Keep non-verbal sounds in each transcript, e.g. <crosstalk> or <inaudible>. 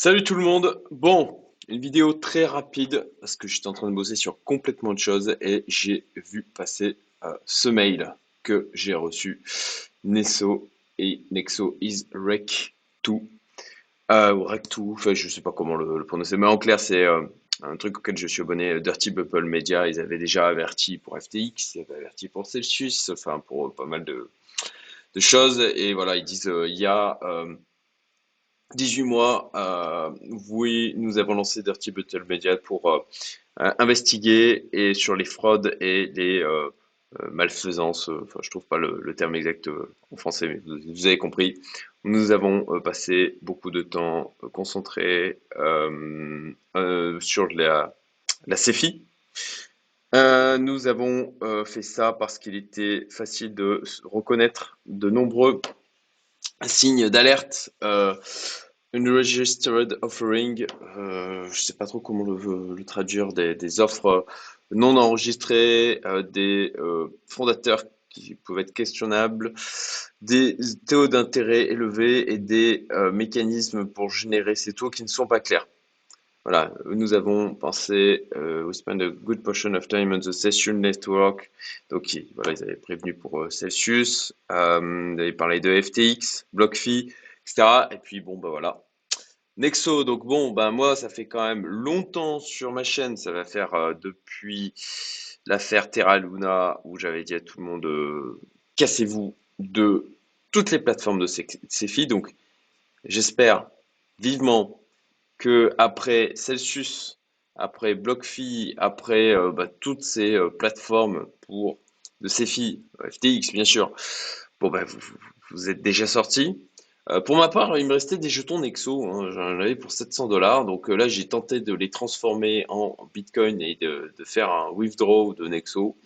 Salut tout le monde. Bon, une vidéo très rapide parce que j'étais en train de bosser sur complètement autre chose et j'ai vu passer euh, ce mail que j'ai reçu. Nesso et Nexo is rec 2 euh, rec 2, enfin je sais pas comment le, prononcer, mais en clair c'est euh, un truc auquel je suis abonné. Dirty Bubble Media, ils avaient déjà averti pour FTX, ils avaient averti pour Celsius, enfin pour pas mal de, de choses et voilà ils disent il y a 18 mois, euh, oui, nous avons lancé Dirty Bottle Media pour euh, investiguer et sur les fraudes et les euh, malfaisances. Enfin, je trouve pas le, terme exact en français, mais vous, avez compris. Nous avons passé beaucoup de temps concentré sur la, la CFI. nous avons fait ça parce qu'il était facile de reconnaître de nombreux signe d'alerte. Euh, une registered offering, euh, je sais pas trop comment le, le traduire, des, offres non enregistrées, euh, des euh, fondateurs qui peuvent être questionnables, des taux d'intérêt élevés et des euh, mécanismes pour générer ces taux qui ne sont pas clairs. Voilà, nous avons pensé, we spend a good portion of time on the session network. Donc voilà, ils avaient prévenu pour Celsius, ils avaient parlé de FTX, BlockFi, Et puis bon, bah voilà. Nexo, donc bon, bah moi, ça fait quand même longtemps sur ma chaîne, ça va faire euh, depuis l'affaire Terra Luna où j'avais dit à tout le monde euh, cassez-vous de toutes les plateformes de filles. Donc j'espère vivement que après Celsius, après BlockFi, après euh, bah, toutes ces plateformes pour de CFI, FTX bien sûr, bon vous, vous êtes déjà sortis. Euh, pour ma part, il me restait des jetons Nexo, hein, j'en avais pour 700 dollars, donc là j'ai tenté de les transformer en Bitcoin et de, faire un withdraw de Nexo.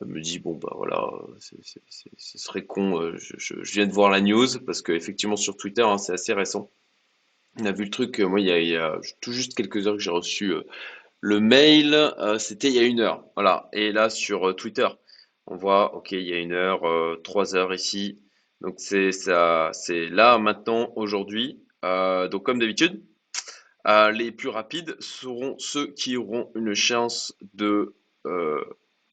Je me dis bon bah voilà, ce serait con. Je, je, viens de voir la news parce que effectivement sur Twitter hein, c'est assez récent. On a vu le truc, moi, il y a, tout juste quelques heures que j'ai reçu euh, le mail. Euh, c'était il y a une heure. Voilà. Et là, sur euh, Twitter, on voit, OK, il y a une heure, trois heures ici. Donc, c'est ça, c'est là, maintenant, aujourd'hui. donc, comme d'habitude, les plus rapides seront ceux qui auront une chance de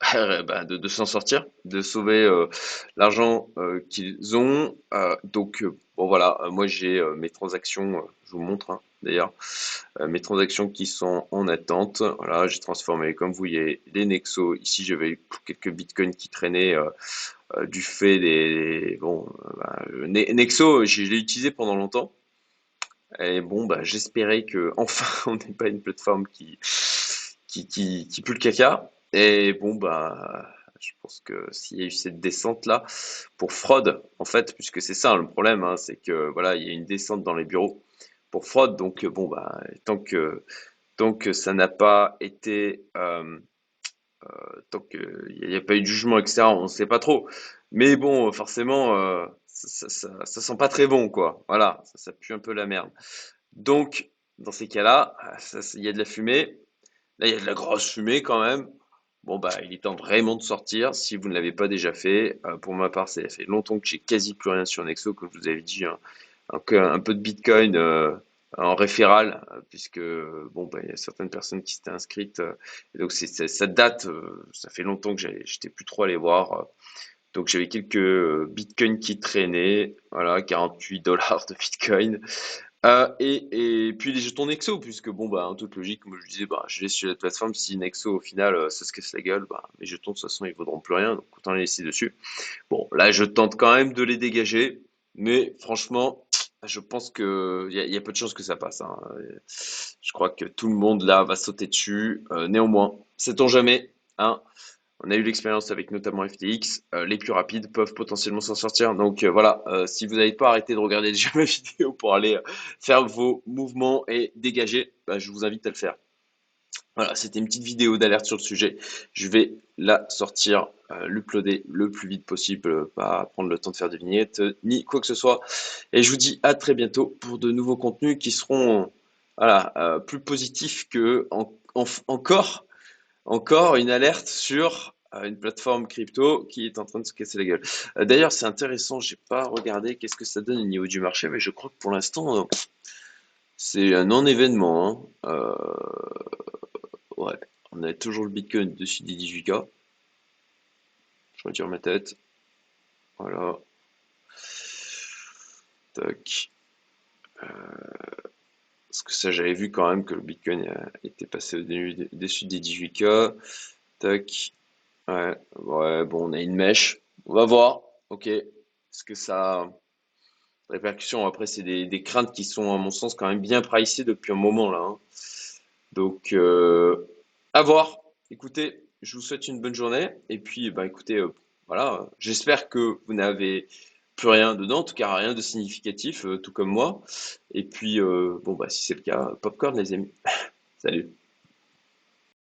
<laughs> bah, de, s'en sortir, de sauver euh, l'argent euh, qu'ils ont. Euh, donc, bon voilà, moi j'ai mes transactions, je vous montre hein, d'ailleurs, mes transactions qui sont en attente. Voilà, j'ai transformé, comme vous voyez, les Nexo. Ici, j'avais quelques bitcoins qui traînaient du fait des. Bon, bah, Nexo, je l'ai utilisé pendant longtemps. Et bon, bah, j'espérais que <laughs> enfin on n'ait pas une plateforme qui, qui, qui, pue le caca. Et bon, bah, je pense que s'il y a eu cette descente-là, pour fraude, en fait, puisque c'est ça le problème, hein, c'est que voilà, il y a une descente dans les bureaux pour fraude. Donc, bon, bah, tant que, que ça n'a pas été, euh, euh, tant qu'il n'y a, pas eu de jugement, etc., on ne sait pas trop. Mais bon, forcément, euh, ça, ça, sent pas très bon, quoi. Voilà, ça, pue un peu la merde. Donc, dans ces cas-là, il y a de la fumée. Là, il y a de la grosse fumée quand même. Bon, bah, il est temps vraiment de sortir si vous ne l'avez pas déjà fait. Euh, pour ma part, ça fait longtemps que j'ai quasi plus rien sur Nexo, comme vous avais dit. Hein. Un, peu de Bitcoin euh, en référal, euh, puisque bon, bah, il y a certaines personnes qui s'étaient inscrites. et donc, c'est, ça date, ça fait longtemps que j'étais plus trop allé voir. donc, j'avais quelques Bitcoins qui traînaient. Voilà, 48 dollars de Bitcoin. Euh, et, et, puis les jetons Nexo, puisque bon, bah, en toute logique, comme je disais, bah, je laisse sur la plateforme. Si Nexo, au final, euh, ça se casse la gueule, bah, mes jetons, de toute façon, ils vaudront plus rien, donc autant les laisser dessus. Bon, là, je tente quand même de les dégager, mais franchement, je pense qu'il y, y, a peu de chances que ça passe. Hein. Je crois que tout le monde, là, va sauter dessus. Euh, néanmoins, sait-on jamais, hein on a eu l'expérience avec notamment FTX. Euh, les plus rapides peuvent potentiellement s'en sortir. Donc euh, voilà, si vous n'avez pas arrêté de regarder <laughs> déjà ma vidéo pour aller faire vos mouvements et dégager, bah, je vous invite à le faire. Voilà, c'était une petite vidéo d'alerte sur le sujet. Je vais la sortir, l'uploader le plus vite possible, pas prendre le temps de faire des vignettes, ni quoi que ce soit. Et je vous dis à très bientôt pour de nouveaux contenus qui seront voilà, plus positifs que encore encore une alerte sur euh, une plateforme crypto qui est en train de se casser la gueule. Euh, d'ailleurs, c'est intéressant, j'ai pas regardé qu'est-ce que ça donne au niveau du marché, mais je crois que pour l'instant, euh, C'est un non-événement. Hein. Euh, on a toujours le Bitcoin dessus des 18K. Je retire ma tête. Voilà. Tac. Euh, parce que ça, j'avais vu quand même que le Bitcoin était passé au-dessus des 18K. Tac. Ouais, ouais, bon, on a une mèche. On va voir. Ok. Est-ce que ça. Répercussions, après, c'est des, craintes qui sont, à mon sens, quand même bien pricées depuis un moment là. Hein. Donc, euh, à voir. Écoutez, je vous souhaite une bonne journée. Et puis, bah, écoutez, euh, voilà. J'espère que vous n'avez plus rien dedans, en tout cas rien de significatif, euh, tout comme moi. Et puis, bon, bah, si c'est le cas, popcorn, les amis. <laughs> Salut.